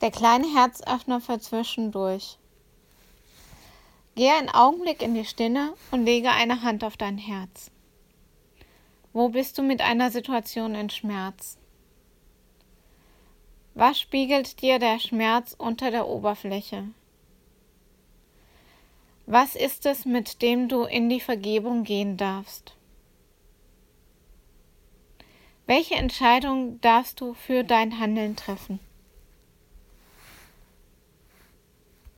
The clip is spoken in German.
Der kleine Herzöffner für zwischendurch. Gehe einen Augenblick in die Stille und lege eine Hand auf dein Herz. Wo bist du mit einer Situation in Schmerz? Was spiegelt dir der Schmerz unter der Oberfläche? Was ist es, mit dem du in die Vergebung gehen darfst? Welche Entscheidung darfst du für dein Handeln treffen?